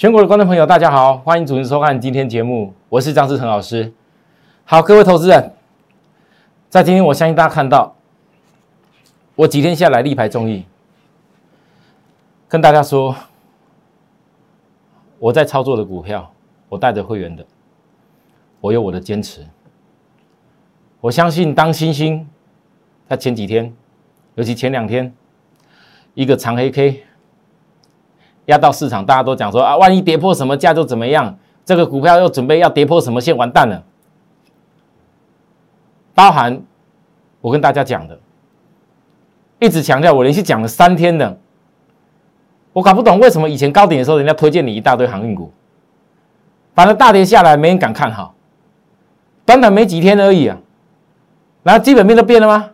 全国的观众朋友，大家好，欢迎准时收看今天节目，我是张志成老师。好，各位投资人，在今天我相信大家看到，我几天下来力排众议，跟大家说，我在操作的股票，我带着会员的，我有我的坚持。我相信当星星在前几天，尤其前两天，一个长黑 K 压到市场，大家都讲说啊，万一跌破什么价就怎么样，这个股票又准备要跌破什么线，完蛋了。包含我跟大家讲的，一直强调，我连续讲了三天的，我搞不懂为什么以前高点的时候，人家推荐你一大堆航运股，反正大跌下来，没人敢看好，短短没几天而已啊。那基本面都变了吗？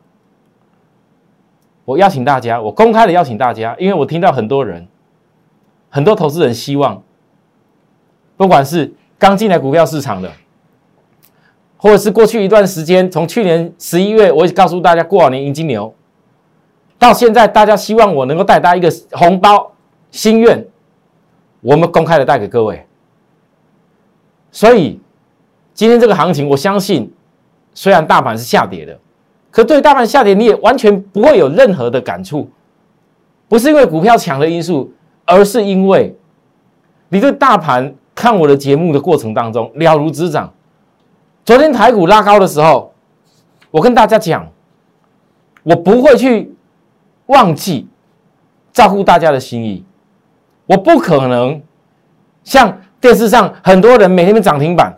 我邀请大家，我公开的邀请大家，因为我听到很多人，很多投资人希望，不管是刚进来股票市场的，或者是过去一段时间，从去年十一月，我告诉大家过完年迎金牛，到现在大家希望我能够带大家一个红包心愿，我们公开的带给各位。所以今天这个行情，我相信。虽然大盘是下跌的，可对大盘下跌你也完全不会有任何的感触，不是因为股票强的因素，而是因为你对大盘看我的节目的过程当中了如指掌。昨天台股拉高的时候，我跟大家讲，我不会去忘记照顾大家的心意，我不可能像电视上很多人每天的涨停板。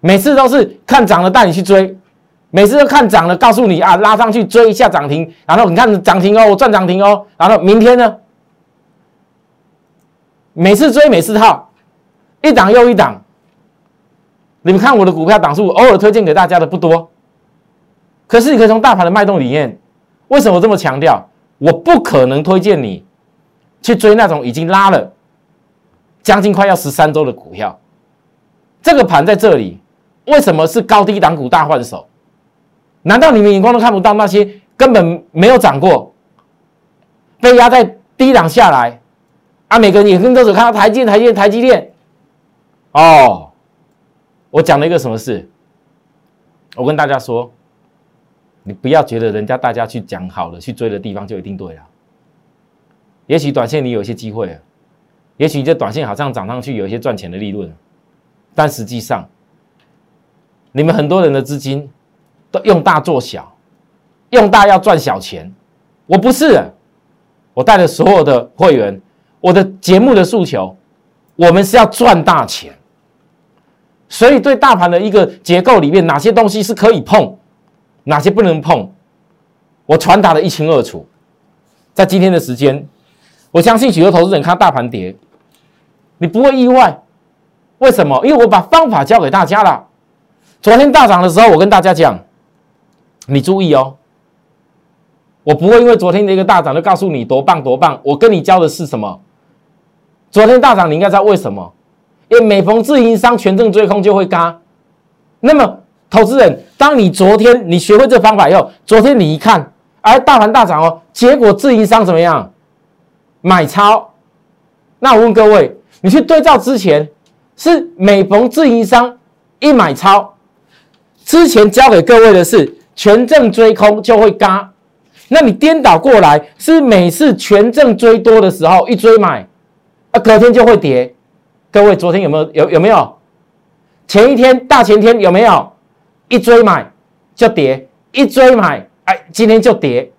每次都是看涨了带你去追，每次都看涨了告诉你啊拉上去追一下涨停，然后你看涨停哦，我赚涨停哦，然后明天呢，每次追每次套，一档又一档。你们看我的股票档数，偶尔推荐给大家的不多，可是你可以从大盘的脉动里面，为什么这么强调？我不可能推荐你去追那种已经拉了将近快要十三周的股票，这个盘在这里。为什么是高低档股大换手？难道你们眼光都看不到那些根本没有涨过，被压在低档下来啊？每个人眼睛都只看到台积电、台积电、台积电。哦，我讲了一个什么事？我跟大家说，你不要觉得人家大家去讲好了去追的地方就一定对了。也许短线你有一些机会，也许你这短线好像涨上去有一些赚钱的利润，但实际上。你们很多人的资金都用大做小，用大要赚小钱。我不是，我带着所有的会员，我的节目的诉求，我们是要赚大钱。所以对大盘的一个结构里面，哪些东西是可以碰，哪些不能碰，我传达的一清二楚。在今天的时间，我相信许多投资人看大盘跌，你不会意外。为什么？因为我把方法教给大家了。昨天大涨的时候，我跟大家讲，你注意哦，我不会因为昨天的一个大涨就告诉你多棒多棒。我跟你教的是什么？昨天大涨，你应该知道为什么？因为每逢自营商权证追空就会嘎。那么，投资人，当你昨天你学会这方法以后，昨天你一看，哎，大盘大涨哦，结果自营商怎么样？买超。那我问各位，你去对照之前，是每逢自营商一买超。之前教给各位的是权证追空就会嘎，那你颠倒过来是每次权证追多的时候一追买，啊隔天就会跌。各位昨天有没有有有没有？前一天大前天有没有？一追买就跌，一追买哎今天就跌，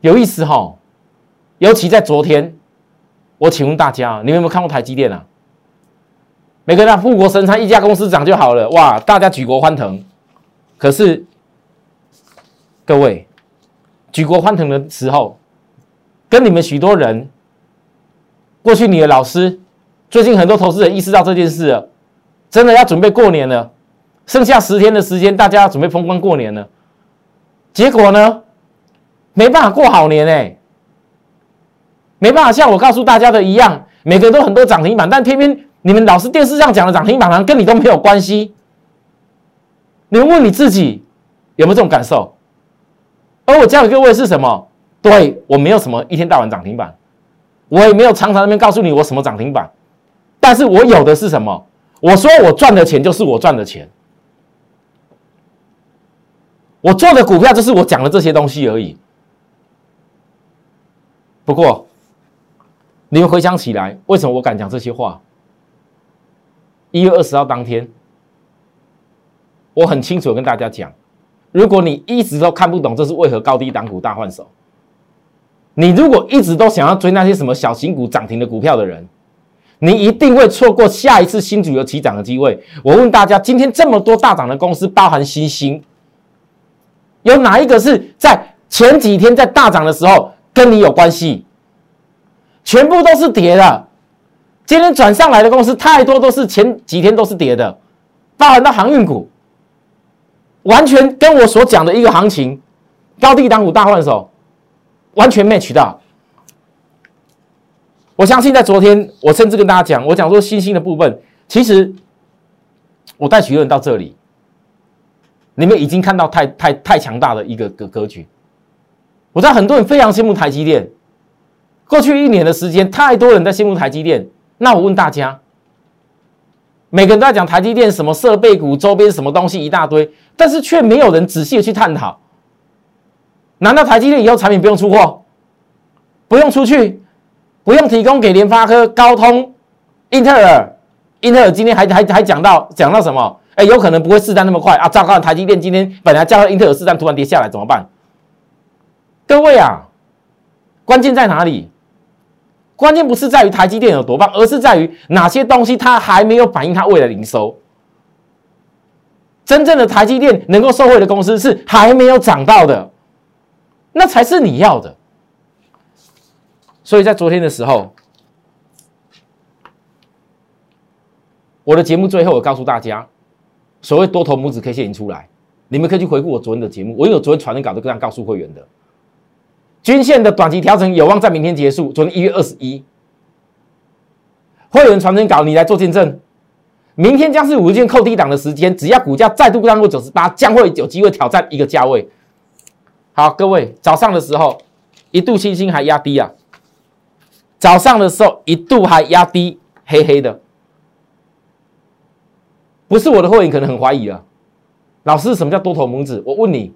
有意思哈。尤其在昨天，我请问大家，你们有没有看过台积电啊？每个人富国神山一家公司涨就好了，哇！大家举国欢腾。可是各位举国欢腾的时候，跟你们许多人，过去你的老师，最近很多投资人意识到这件事了，真的要准备过年了，剩下十天的时间，大家要准备风光过年了。结果呢，没办法过好年哎，没办法像我告诉大家的一样，每个人都很多涨停板，但偏偏。你们老是电视上讲的涨停板，好像跟你都没有关系。你问你自己有没有这种感受？而我教给各位是什么？对我没有什么一天到晚涨停板，我也没有常常那边告诉你我什么涨停板，但是我有的是什么？我说我赚的钱就是我赚的钱，我做的股票就是我讲的这些东西而已。不过，你们回想起来，为什么我敢讲这些话？一月二十号当天，我很清楚跟大家讲，如果你一直都看不懂这是为何高低档股大换手。你如果一直都想要追那些什么小型股涨停的股票的人，你一定会错过下一次新主流起涨的机会。我问大家，今天这么多大涨的公司，包含新兴，有哪一个是在前几天在大涨的时候跟你有关系？全部都是跌的。今天转上来的公司太多，都是前几天都是跌的，包含到航运股，完全跟我所讲的一个行情，高低档股大换手。完全 match 到，我相信在昨天，我甚至跟大家讲，我讲说新兴的部分，其实我带许多人到这里，你们已经看到太太太强大的一个格格局。我知道很多人非常羡慕台积电，过去一年的时间，太多人在羡慕台积电。那我问大家，每个人在讲台积电什么设备股周边什么东西一大堆，但是却没有人仔细的去探讨。难道台积电以后产品不用出货，不用出去，不用提供给联发科、高通、英特尔？英特尔今天还还还讲到讲到什么？哎，有可能不会试单那么快啊！糟糕，台积电今天本来叫英特尔试单，突然跌下来怎么办？各位啊，关键在哪里？关键不是在于台积电有多棒，而是在于哪些东西它还没有反映它未来营收。真正的台积电能够受惠的公司是还没有涨到的。那才是你要的，所以在昨天的时候，我的节目最后我告诉大家，所谓多头拇指 K 线已经出来，你们可以去回顾我昨天的节目，我有昨天传的稿都这样告诉会员的，均线的短期调整有望在明天结束，昨天一月二十一，会员传真稿你来做见证，明天将是五日线扣低档的时间，只要股价再度上过九十八，将会有机会挑战一个价位。好，各位，早上的时候一度星星还压低啊，早上的时候一度还压低，黑黑的，不是我的会员可能很怀疑了。老师，什么叫多头拇指？我问你，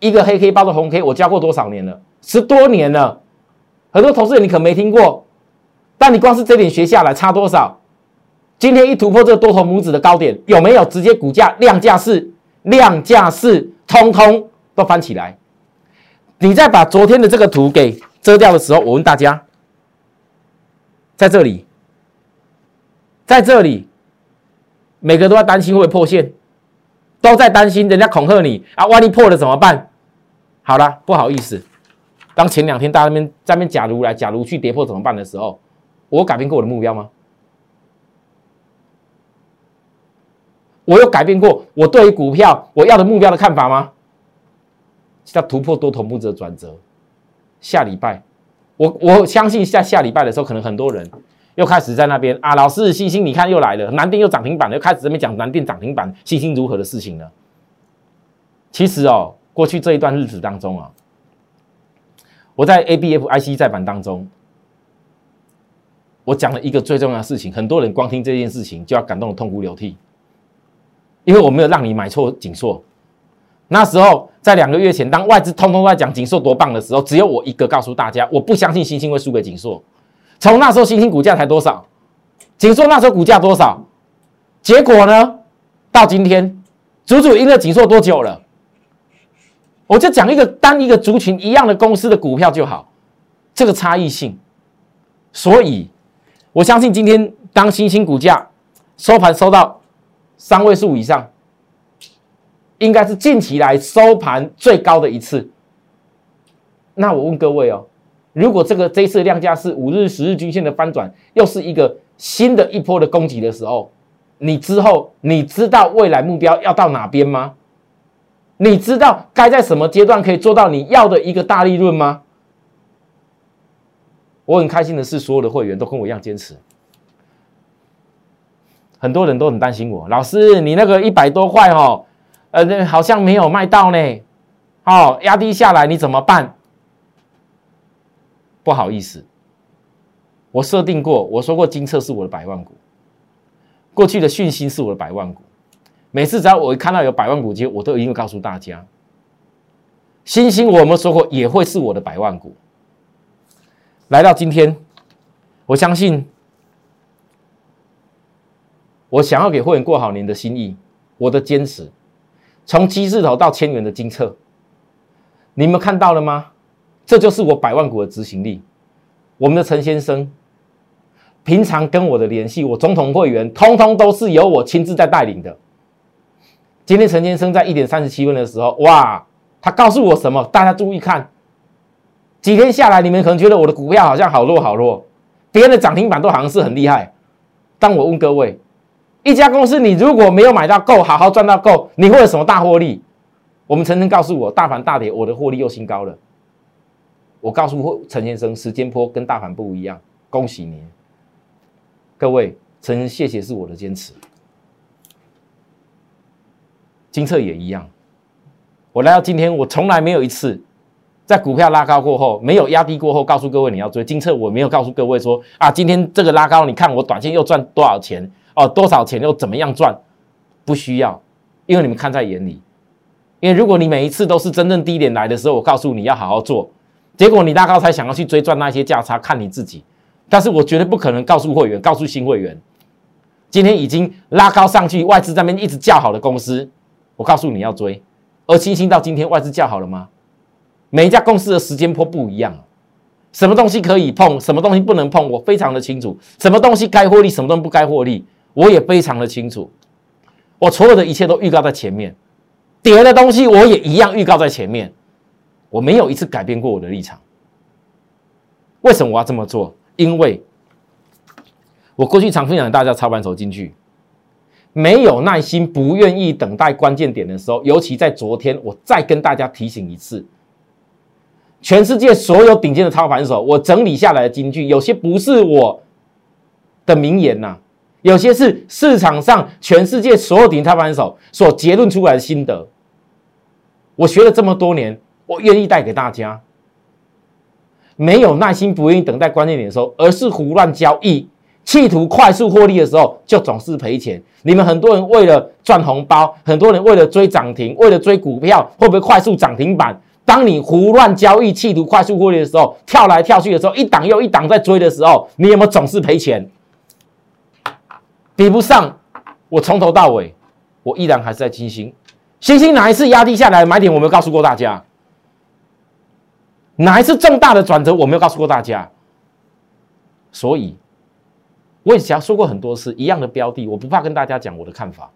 一个黑黑包的红 K，我教过多少年了？十多年了，很多投资人你可没听过，但你光是这点学下来差多少？今天一突破这个多头拇指的高点，有没有直接股价量价式、量价式，通通都翻起来？你再把昨天的这个图给遮掉的时候，我问大家，在这里，在这里，每个都要担心会不会破线，都在担心人家恐吓你啊，万一破了怎么办？好了，不好意思，当前两天大家那边在那边假如来，假如去跌破怎么办的时候，我改变过我的目标吗？我有改变过我对于股票我要的目标的看法吗？叫突破多头拇指的转折，下礼拜，我我相信下下礼拜的时候，可能很多人又开始在那边啊，老师星星，你看又来了，南电又涨停板了，又开始这边讲南电涨停板，星星如何的事情了。其实哦，过去这一段日子当中啊，我在 A B F I C 在版当中，我讲了一个最重要的事情，很多人光听这件事情就要感动的痛哭流涕，因为我没有让你买错紧缩。那时候，在两个月前，当外资通通都在讲锦硕多棒的时候，只有我一个告诉大家，我不相信星星会输给锦硕。从那时候，星星股价才多少？锦硕那时候股价多少？结果呢？到今天，足足赢了锦硕多久了？我就讲一个单一个族群一样的公司的股票就好，这个差异性。所以，我相信今天当星星股价收盘收到三位数以上。应该是近期来收盘最高的一次。那我问各位哦，如果这个这次量价是五日、十日均线的翻转，又是一个新的一波的攻击的时候，你之后你知道未来目标要到哪边吗？你知道该在什么阶段可以做到你要的一个大利润吗？我很开心的是，所有的会员都跟我一样坚持。很多人都很担心我，老师，你那个一百多块哦。呃，那好像没有卖到呢，哦，压低下来你怎么办？不好意思，我设定过，我说过金策是我的百万股，过去的讯息是我的百万股。每次只要我看到有百万股机，我都一定会告诉大家，星星我们说过也会是我的百万股。来到今天，我相信我想要给会员过好年的心意，我的坚持，从七字头到千元的金策，你们看到了吗？这就是我百万股的执行力。我们的陈先生，平常跟我的联系，我总统会员通通都是由我亲自在带领的。今天陈先生在一点三十七分的时候，哇，他告诉我什么？大家注意看，几天下来，你们可能觉得我的股票好像好弱好弱，别人的涨停板都好像是很厉害。但我问各位，一家公司你如果没有买到够，好好赚到够，你会有什么大获利？我们陈晨告诉我，大盘大跌，我的获利又新高了。我告诉陈先生，时间波跟大盘不一样，恭喜您，各位，陈谢谢是我的坚持。金策也一样，我来到今天，我从来没有一次在股票拉高过后，没有压低过后，告诉各位你要追金策。我没有告诉各位说啊，今天这个拉高，你看我短线又赚多少钱哦，多少钱又怎么样赚？不需要，因为你们看在眼里。因为如果你每一次都是真正低点来的时候，我告诉你要好好做，结果你拉高才想要去追赚那些价差，看你自己。但是我绝对不可能告诉会员，告诉新会员，今天已经拉高上去，外资在那边一直叫好的公司。我告诉你要追，而星星到今天外资叫好了吗？每一家公司的时间波不一样，什么东西可以碰，什么东西不能碰，我非常的清楚。什么东西该获利，什么东西不该获利，我也非常的清楚。我所有的一切都预告在前面，跌的东西我也一样预告在前面，我没有一次改变过我的立场。为什么我要这么做？因为我过去常分享大家操盘手进去。没有耐心，不愿意等待关键点的时候，尤其在昨天，我再跟大家提醒一次：全世界所有顶尖的操盘手，我整理下来的金句，有些不是我的名言呐，有些是市场上全世界所有顶尖操盘手所结论出来的心得。我学了这么多年，我愿意带给大家。没有耐心，不愿意等待关键点的时候，而是胡乱交易。企图快速获利的时候，就总是赔钱。你们很多人为了赚红包，很多人为了追涨停，为了追股票，会不会快速涨停板？当你胡乱交易，企图快速获利的时候，跳来跳去的时候，一档又一档在追的时候，你有没有总是赔钱？比不上我从头到尾，我依然还是在金星。星星哪一次压低下来买点，我没有告诉过大家？哪一次重大的转折，我没有告诉过大家？所以。我也讲说过很多次，一样的标的，我不怕跟大家讲我的看法，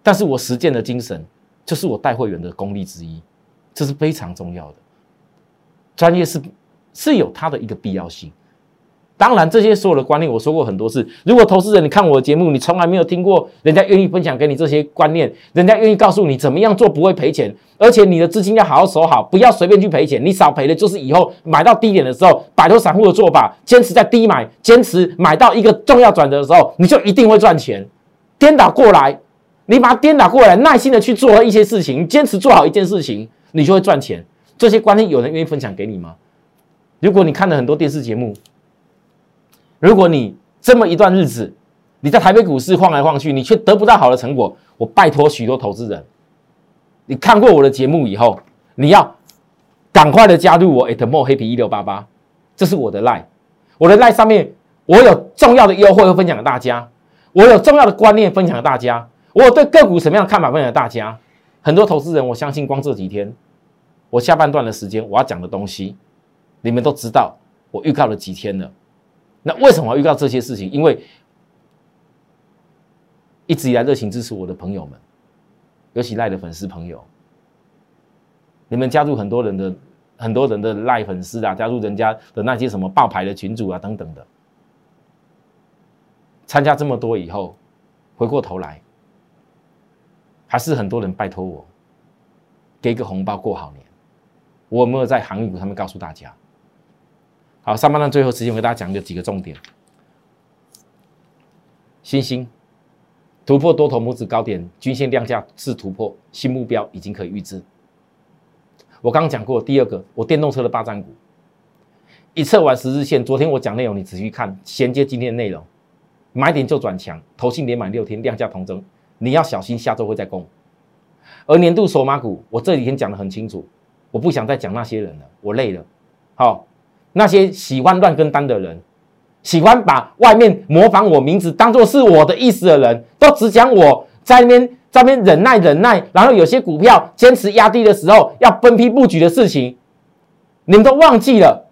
但是我实践的精神就是我带会员的功力之一，这是非常重要的。专业是是有它的一个必要性。当然，这些所有的观念我说过很多次。如果投资人你看我的节目，你从来没有听过人家愿意分享给你这些观念，人家愿意告诉你怎么样做不会赔钱，而且你的资金要好好守好，不要随便去赔钱。你少赔的就是以后买到低点的时候，摆脱散户的做法，坚持在低买，坚持买到一个重要转折的时候，你就一定会赚钱。颠倒过来，你把它颠倒过来，耐心的去做一些事情，坚持做好一件事情，你就会赚钱。这些观念有人愿意分享给你吗？如果你看了很多电视节目。如果你这么一段日子，你在台北股市晃来晃去，你却得不到好的成果，我拜托许多投资人，你看过我的节目以后，你要赶快的加入我 at more happy 一六八八，这是我的 line，我的 line 上面我有重要的优惠会分享给大家，我有重要的观念分享给大家，我有对个股什么样的看法分享给大家。很多投资人，我相信光这几天，我下半段的时间我要讲的东西，你们都知道，我预告了几天了。那为什么遇到这些事情？因为一直以来热情支持我的朋友们，尤其赖的粉丝朋友，你们加入很多人的很多人的赖粉丝啊，加入人家的那些什么爆牌的群主啊等等的，参加这么多以后，回过头来，还是很多人拜托我给个红包过好年。我有没有在行业股上面告诉大家？好，上半段最后时间，我给大家讲个几个重点。星星突破多头拇指高点，均线量价是突破新目标，已经可以预知。我刚刚讲过第二个，我电动车的霸占股，一测完十日线，昨天我讲内容，你仔细看，衔接今天的内容，买点就转强，投信连买六天，量价同增，你要小心下周会再攻。而年度首马股，我这几天讲的很清楚，我不想再讲那些人了，我累了。好，那些喜欢乱跟单的人，喜欢把外面模仿我名字当做是我的意思的人，都只讲我在那边在那边忍耐忍耐，然后有些股票坚持压低的时候要分批布局的事情，你们都忘记了。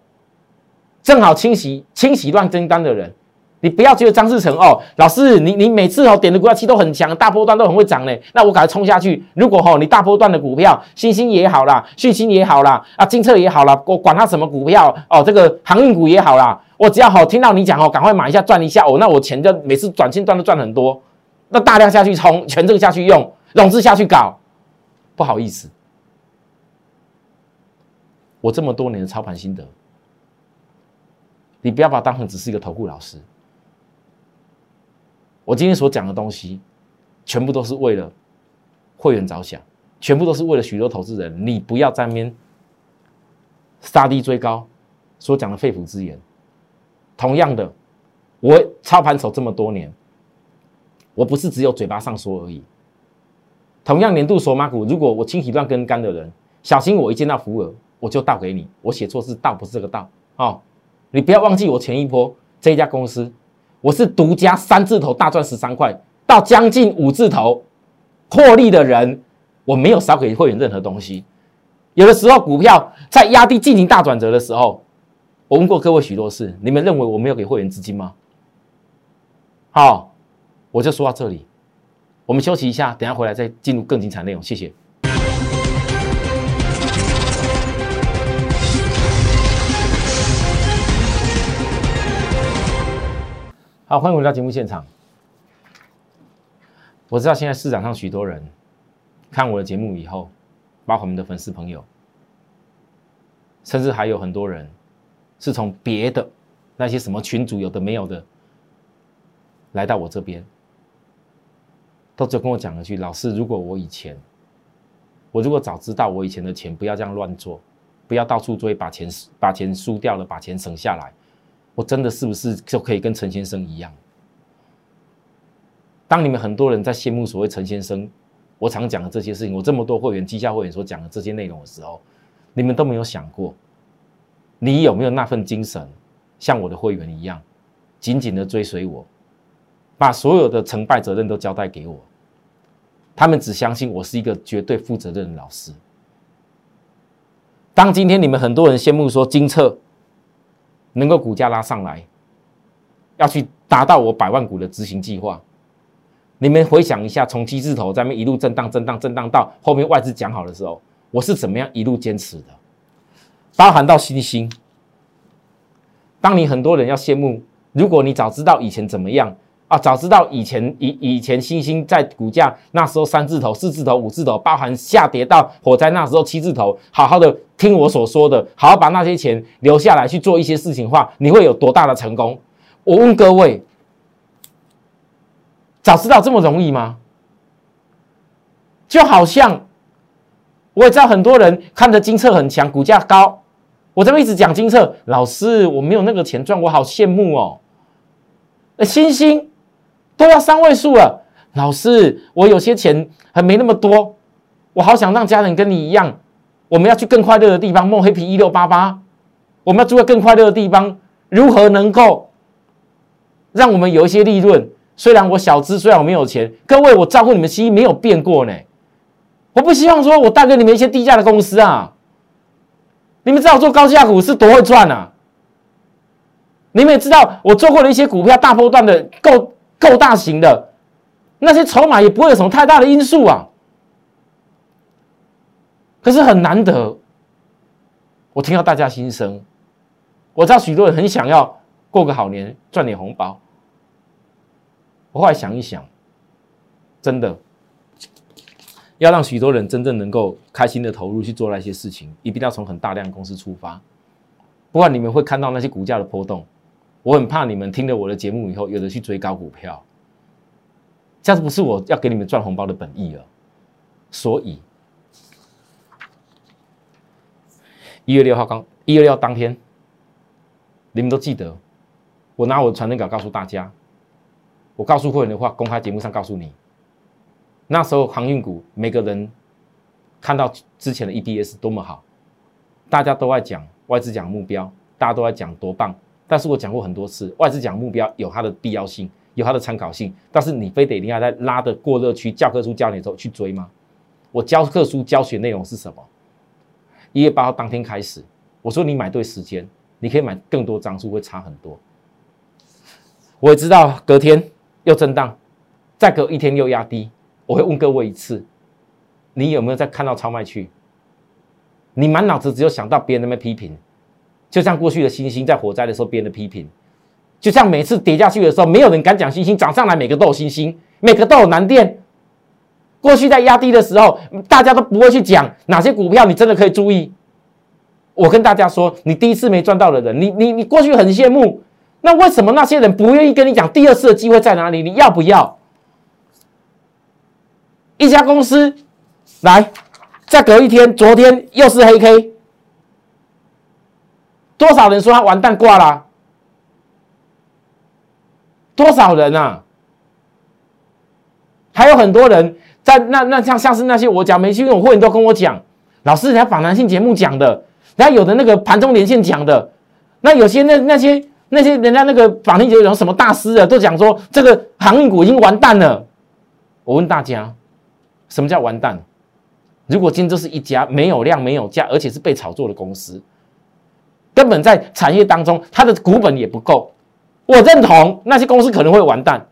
正好清洗清洗乱跟单的人。你不要觉得张志成哦，老师，你你每次哦点的股票期都很强，大波段都很会涨呢。那我赶快冲下去。如果哦你大波段的股票，星星也好啦，讯星也好啦，啊金策也好啦，我管它什么股票哦，这个航运股也好啦，我只要好听到你讲哦，赶快买一下赚一下哦，那我钱就每次转线段都赚很多。那大量下去冲，全这个下去用，融资下去搞，不好意思，我这么多年的操盘心得，你不要把它当成只是一个投顾老师。我今天所讲的东西，全部都是为了会员着想，全部都是为了许多投资人。你不要在那边杀低追高，所讲的肺腑之言。同样的，我操盘手这么多年，我不是只有嘴巴上说而已。同样年度索马股，如果我清洗乱根干的人，小心我一见到福尔，我就倒给你。我写错字，倒不是这个倒哦。你不要忘记我前一波这一家公司。我是独家三字头大赚十三块，到将近五字头获利的人，我没有少给会员任何东西。有的时候股票在压低进行大转折的时候，我问过各位许多次，你们认为我没有给会员资金吗？好，我就说到这里，我们休息一下，等下回来再进入更精彩内容。谢谢。好，欢迎回到节目现场。我知道现在市场上许多人看我的节目以后，包括我们的粉丝朋友，甚至还有很多人是从别的那些什么群组有的没有的来到我这边，都只跟我讲了句：“老师，如果我以前，我如果早知道我以前的钱不要这样乱做，不要到处追，把钱把钱输掉了，把钱省下来。”我真的是不是就可以跟陈先生一样？当你们很多人在羡慕所谓陈先生，我常讲的这些事情，我这么多会员、绩效会员所讲的这些内容的时候，你们都没有想过，你有没有那份精神，像我的会员一样，紧紧的追随我，把所有的成败责任都交代给我，他们只相信我是一个绝对负责任的老师。当今天你们很多人羡慕说金策。能够股价拉上来，要去达到我百万股的执行计划。你们回想一下，从七字头在那一路震荡、震荡、震荡到后面外资讲好的时候，我是怎么样一路坚持的？包含到新兴。当你很多人要羡慕，如果你早知道以前怎么样。啊，早知道以前以以前星星在股价那时候三字头、四字头、五字头，包含下跌到火灾那时候七字头，好好的听我所说的，好好把那些钱留下来去做一些事情的话，你会有多大的成功？我问各位，早知道这么容易吗？就好像我也知道很多人看着金策很强，股价高，我这么一直讲金策，老师我没有那个钱赚，我好羡慕哦，那星星。都要三位数了，老师，我有些钱还没那么多，我好想让家人跟你一样，我们要去更快乐的地方。梦黑皮一六八八，我们要住在更快乐的地方，如何能够让我们有一些利润？虽然我小资，虽然我没有钱，各位，我照顾你们心意没有变过呢。我不希望说我带给你们一些低价的公司啊，你们知道做高价股是多会赚啊？你们也知道我做过的一些股票大波段的够。够大型的那些筹码也不会有什么太大的因素啊，可是很难得，我听到大家心声，我知道许多人很想要过个好年，赚点红包。我后来想一想，真的要让许多人真正能够开心的投入去做那些事情，一定要从很大量公司出发，不然你们会看到那些股价的波动。我很怕你们听了我的节目以后，有的去追高股票，这样子不是我要给你们赚红包的本意了。所以一月六号刚一月六号当天，你们都记得，我拿我的传真稿告诉大家，我告诉会员的话，公开节目上告诉你。那时候航运股每个人看到之前的 EPS 多么好，大家都在讲外资讲目标，大家都在讲多棒。但是我讲过很多次，外资讲目标有它的必要性，有它的参考性，但是你非得一定要在拉的过热区教科书教你的时候去追吗？我教科书教学内容是什么？一月八号当天开始，我说你买对时间，你可以买更多张数，会差很多。我也知道隔天又震荡，再隔一天又压低。我会问各位一次，你有没有再看到超卖区？你满脑子只有想到别人那边批评，就像过去的星星在火灾的时候别人的批评，就像每次跌下去的时候，没有人敢讲星星涨上来，每个都有星星，每个都有难点。过去在压低的时候，大家都不会去讲哪些股票你真的可以注意。我跟大家说，你第一次没赚到的人，你你你过去很羡慕，那为什么那些人不愿意跟你讲第二次的机会在哪里？你要不要？一家公司来，再隔一天，昨天又是黑 K，多少人说他完蛋挂了？多少人啊？还有很多人在那那像像是那些我讲没去用会你都跟我讲，老师人家访谈性节目讲的，人家有的那个盘中连线讲的，那有些那那些那些人家那个访谈节目有什么大师啊，都讲说这个航运股已经完蛋了。我问大家。什么叫完蛋？如果今天这是一家没有量、没有价，而且是被炒作的公司，根本在产业当中它的股本也不够。我认同那些公司可能会完蛋，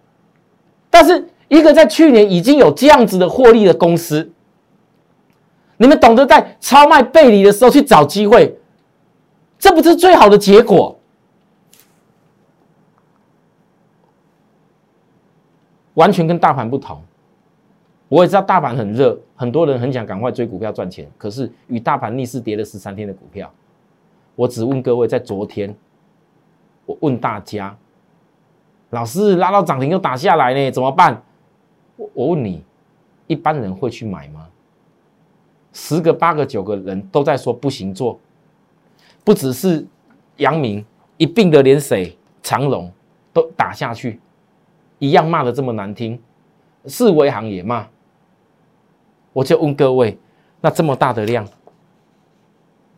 但是一个在去年已经有这样子的获利的公司，你们懂得在超卖背离的时候去找机会，这不是最好的结果？完全跟大盘不同。我也知道大盘很热，很多人很想赶快追股票赚钱。可是与大盘逆势跌了十三天的股票，我只问各位，在昨天，我问大家，老师拉到涨停又打下来呢，怎么办？我我问你，一般人会去买吗？十个八个九个人都在说不行做，不只是阳明一并的连谁长荣都打下去，一样骂的这么难听，四维行也骂。我就问各位，那这么大的量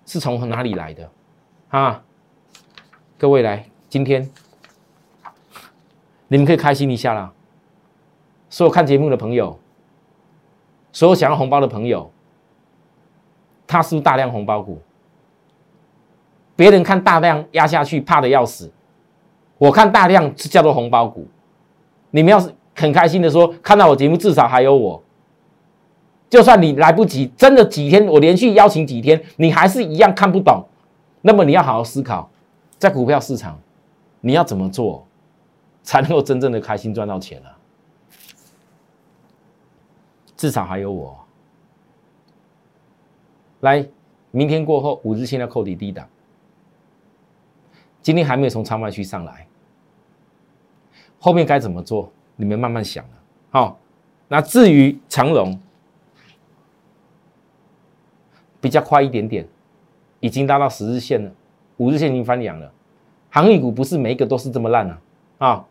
是从哪里来的啊？各位来，今天你们可以开心一下啦。所有看节目的朋友，所有想要红包的朋友，他是不是大量红包股？别人看大量压下去怕的要死，我看大量是叫做红包股。你们要是很开心的说，看到我节目至少还有我。就算你来不及，真的几天，我连续邀请几天，你还是一样看不懂。那么你要好好思考，在股票市场，你要怎么做，才能够真正的开心赚到钱呢？至少还有我。来，明天过后五日线要扣底低档，今天还没有从超卖区上来，后面该怎么做？你们慢慢想啊。好，那至于长龙。比较快一点点，已经拉到十日线了，五日线已经翻阳了。航运股不是每一个都是这么烂啊啊！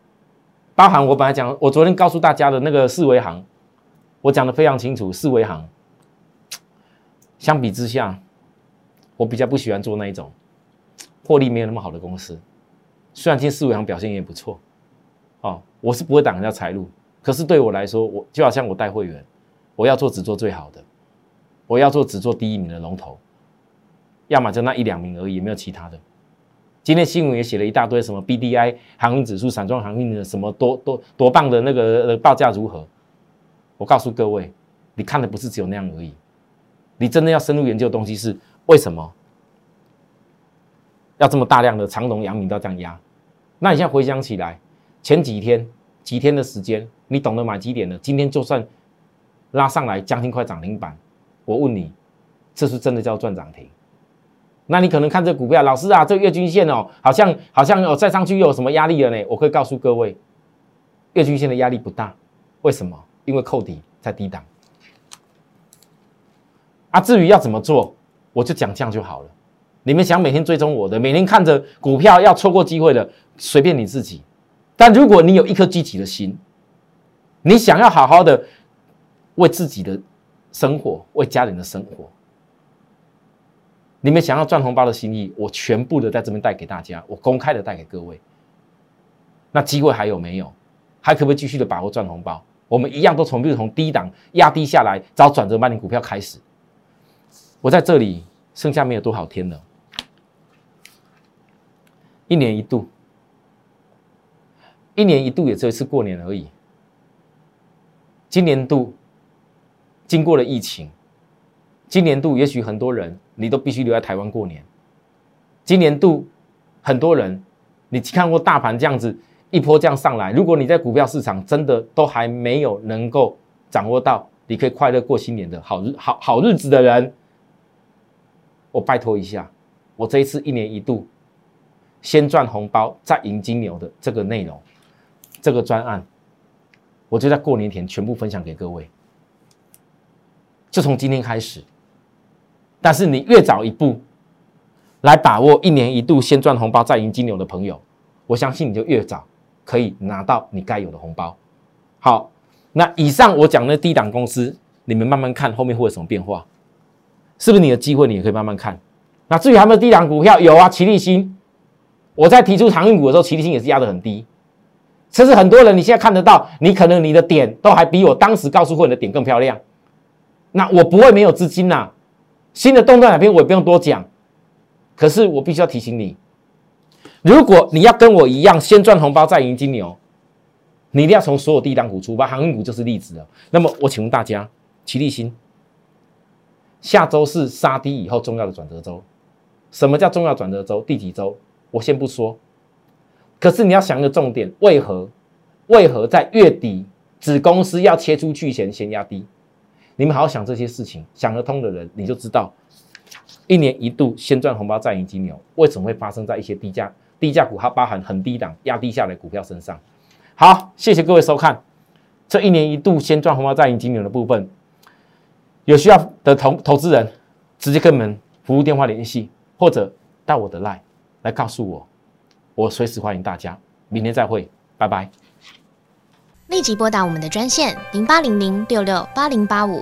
包含我本来讲，我昨天告诉大家的那个四维行，我讲的非常清楚。四维行相比之下，我比较不喜欢做那一种获利没有那么好的公司。虽然今天四维行表现也不错，哦，我是不会挡人家财路，可是对我来说，我就好像我带会员，我要做只做最好的。我要做只做第一名的龙头，要么就那一两名而已，也没有其他的。今天新闻也写了一大堆，什么 BDI 航运指数、散装航运的什么多多多棒的那个报价如何？我告诉各位，你看的不是只有那样而已，你真的要深入研究的东西是为什么要这么大量的长隆、阳明都这样压？那你现在回想起来，前几天几天的时间，你懂得买几点的？今天就算拉上来将近快涨停板。我问你，这是真的叫赚涨停？那你可能看这股票，老师啊，这月均线哦，好像好像哦，再上去又有什么压力了呢？我可以告诉各位，月均线的压力不大，为什么？因为扣底在低档。啊，至于要怎么做，我就讲这样就好了。你们想每天追踪我的，每天看着股票要错过机会的，随便你自己。但如果你有一颗积极的心，你想要好好的为自己的生活、为家人的生活，你们想要赚红包的心意，我全部的在这边带给大家，我公开的带给各位。那机会还有没有？还可不可以继续的把握赚红包？我们一样都从，比如从低档压低下来找转折卖点股票开始。我在这里剩下没有多少天了，一年一度，一年一度也只有一次过年而已。今年度经过了疫情，今年度也许很多人你都必须留在台湾过年。今年度很多人，你看过大盘这样子。一波这样上来，如果你在股票市场真的都还没有能够掌握到你可以快乐过新年的好日好好日子的人，我拜托一下，我这一次一年一度先赚红包再赢金牛的这个内容，这个专案，我就在过年前全部分享给各位，就从今天开始。但是你越早一步来把握一年一度先赚红包再赢金牛的朋友，我相信你就越早。可以拿到你该有的红包。好，那以上我讲的低档公司，你们慢慢看后面会有什么变化，是不是你的机会？你也可以慢慢看。那至于他们的低档股票，有啊，齐力新。我在提出航运股的时候，齐力新也是压得很低。其实很多人你现在看得到，你可能你的点都还比我当时告诉过你的点更漂亮。那我不会没有资金呐。新的动作哪边我也不用多讲，可是我必须要提醒你。如果你要跟我一样先赚红包再赢金牛，你一定要从所有低档股出发，航运股就是例子了。那么我请问大家，齐立新，下周是杀低以后重要的转折周。什么叫重要转折周？第几周？我先不说。可是你要想一个重点，为何？为何在月底子公司要切出去前先压低？你们好好想这些事情，想得通的人你就知道，一年一度先赚红包再赢金牛，为什么会发生在一些低价？低价股它包含很低档压低下来股票身上。好，谢谢各位收看这一年一度先赚红包再赢金牛的部分。有需要的投投资人，直接跟我们服务电话联系，或者到我的 line 来告诉我，我随时欢迎大家。明天再会，拜拜。立即拨打我们的专线零八零零六六八零八五。